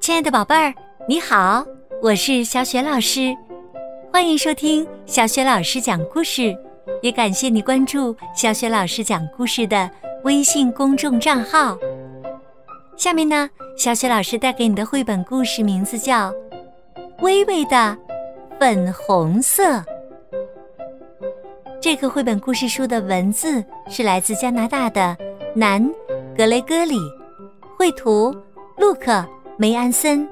亲爱的宝贝儿，你好，我是小雪老师，欢迎收听小雪老师讲故事，也感谢你关注小雪老师讲故事的微信公众账号。下面呢，小雪老师带给你的绘本故事名字叫《微微的粉红色》。这个绘本故事书的文字是来自加拿大的南格雷戈里，绘图陆克梅安森，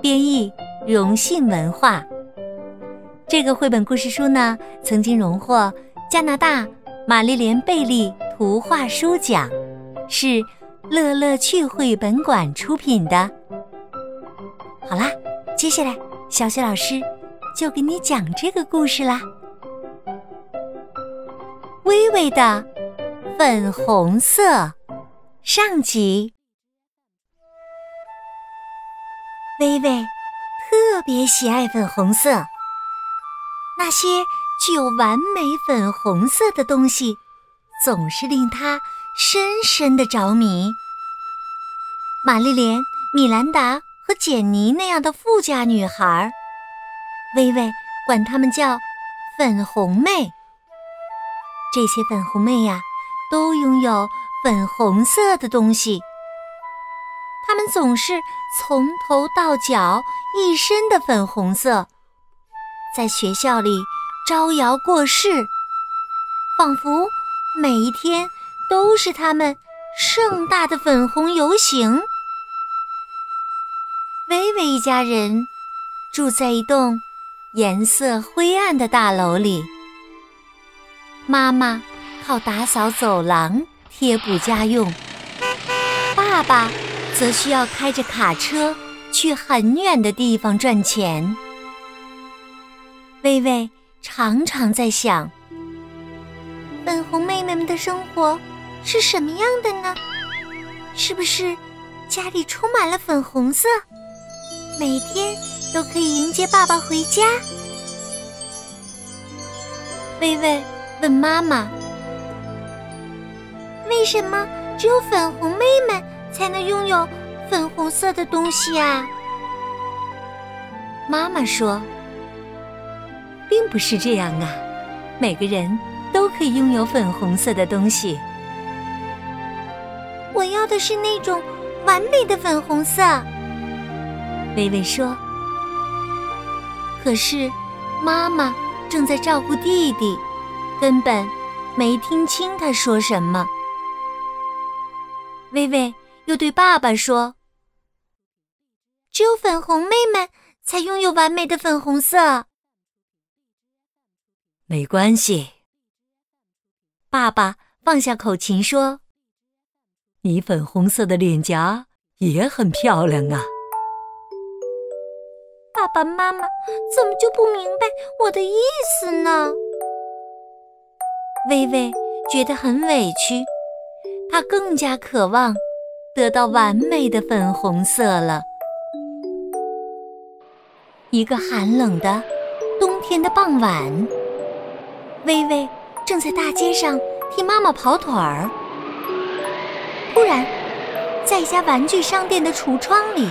编译荣信文化。这个绘本故事书呢，曾经荣获加拿大玛丽莲贝利图画书奖，是。乐乐趣绘本馆出品的。好啦，接下来小雪老师就给你讲这个故事啦。微微的粉红色，上集。微微特别喜爱粉红色，那些具有完美粉红色的东西，总是令他。深深的着迷。玛丽莲、米兰达和简妮那样的富家女孩，微微管她们叫“粉红妹”。这些粉红妹呀，都拥有粉红色的东西。总是从头到脚一身的粉红色，在学校里招摇过市，仿佛每一天。都是他们盛大的粉红游行。薇薇一家人住在一栋颜色灰暗的大楼里。妈妈靠打扫走廊贴补家用，爸爸则需要开着卡车去很远的地方赚钱。薇薇常常在想，粉红妹妹们的生活。是什么样的呢？是不是家里充满了粉红色，每天都可以迎接爸爸回家？微微问妈妈：“为什么只有粉红妹妹才能拥有粉红色的东西啊？”妈妈说：“并不是这样啊，每个人都可以拥有粉红色的东西。”我要的是那种完美的粉红色。微微说：“可是妈妈正在照顾弟弟，根本没听清他说什么。”微微又对爸爸说：“只有粉红妹妹才拥有完美的粉红色。”没关系。爸爸放下口琴说。你粉红色的脸颊也很漂亮啊！爸爸妈妈怎么就不明白我的意思呢？微微觉得很委屈，她更加渴望得到完美的粉红色了。一个寒冷的冬天的傍晚，微微正在大街上替妈妈跑腿儿。突然，在一家玩具商店的橱窗里，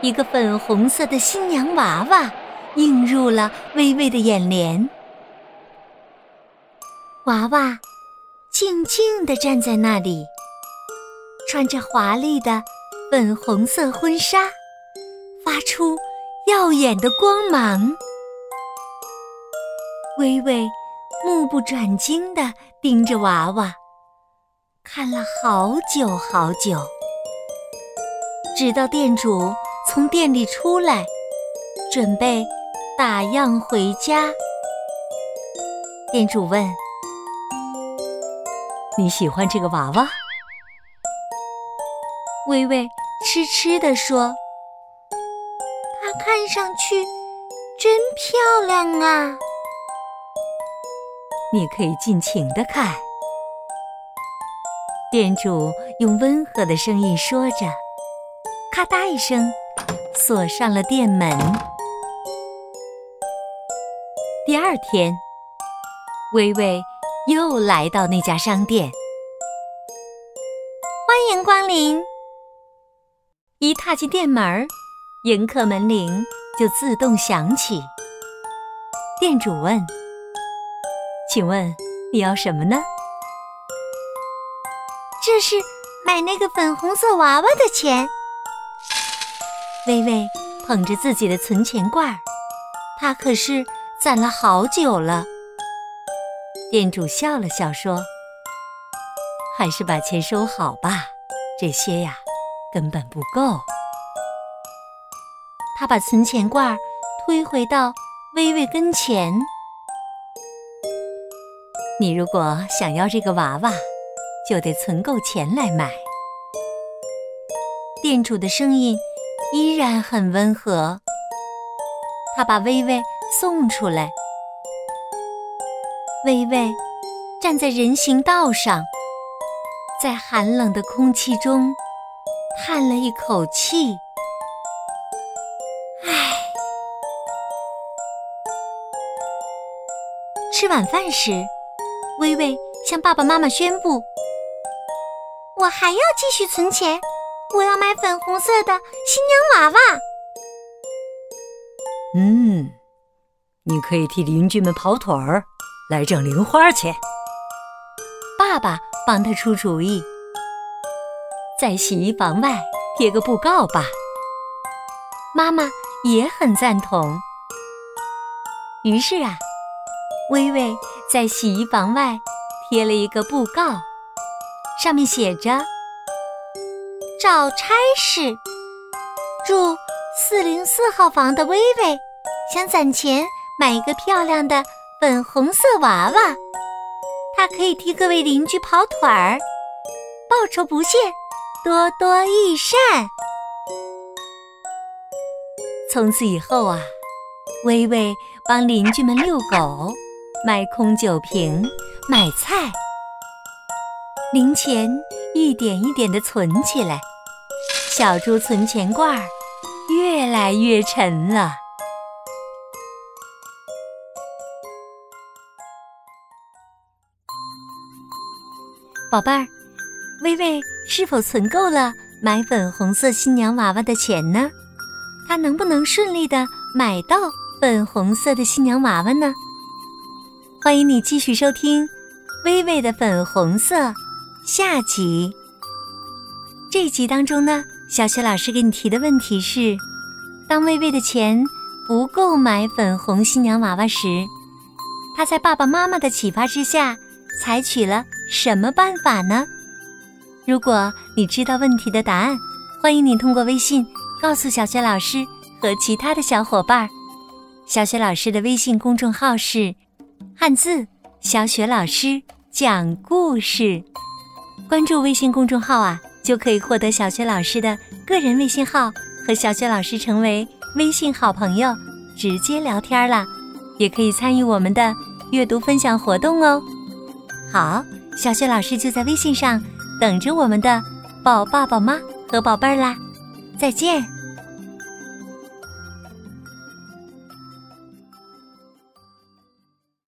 一个粉红色的新娘娃娃映入了微微的眼帘。娃娃静静地站在那里，穿着华丽的粉红色婚纱，发出耀眼的光芒。微微目不转睛地盯着娃娃。看了好久好久，直到店主从店里出来，准备打烊回家。店主问：“你喜欢这个娃娃？”微微痴痴地说：“它看上去真漂亮啊！”你可以尽情的看。店主用温和的声音说着，咔嗒一声，锁上了店门。第二天，微微又来到那家商店。欢迎光临。一踏进店门，迎客门铃就自动响起。店主问：“请问你要什么呢？”这是买那个粉红色娃娃的钱。微微捧着自己的存钱罐，他可是攒了好久了。店主笑了笑说：“还是把钱收好吧，这些呀根本不够。”他把存钱罐推回到微微跟前：“你如果想要这个娃娃，就得存够钱来买。”店主的声音。依然很温和。他把微微送出来。微微站在人行道上，在寒冷的空气中叹了一口气：“唉。”吃晚饭时，微微向爸爸妈妈宣布：“我还要继续存钱。”我要买粉红色的新娘娃娃。嗯，你可以替邻居们跑腿儿，来挣零花钱。爸爸帮他出主意，在洗衣房外贴个布告吧。妈妈也很赞同。于是啊，微微在洗衣房外贴了一个布告，上面写着。找差事，住四零四号房的微微想攒钱买一个漂亮的粉红色娃娃，她可以替各位邻居跑腿儿，报酬不限，多多益善。从此以后啊，微微帮邻居们遛狗、卖空酒瓶、买菜。零钱一点一点的存起来，小猪存钱罐越来越沉了。宝贝儿，微微是否存够了买粉红色新娘娃娃的钱呢？她能不能顺利的买到粉红色的新娘娃娃呢？欢迎你继续收听微微的粉红色。下集，这一集当中呢，小雪老师给你提的问题是：当微微的钱不够买粉红新娘娃娃时，她在爸爸妈妈的启发之下，采取了什么办法呢？如果你知道问题的答案，欢迎你通过微信告诉小雪老师和其他的小伙伴。小雪老师的微信公众号是“汉字小雪老师讲故事”。关注微信公众号啊，就可以获得小雪老师的个人微信号，和小雪老师成为微信好朋友，直接聊天啦。也可以参与我们的阅读分享活动哦。好，小雪老师就在微信上等着我们的宝爸宝妈和宝贝儿啦。再见。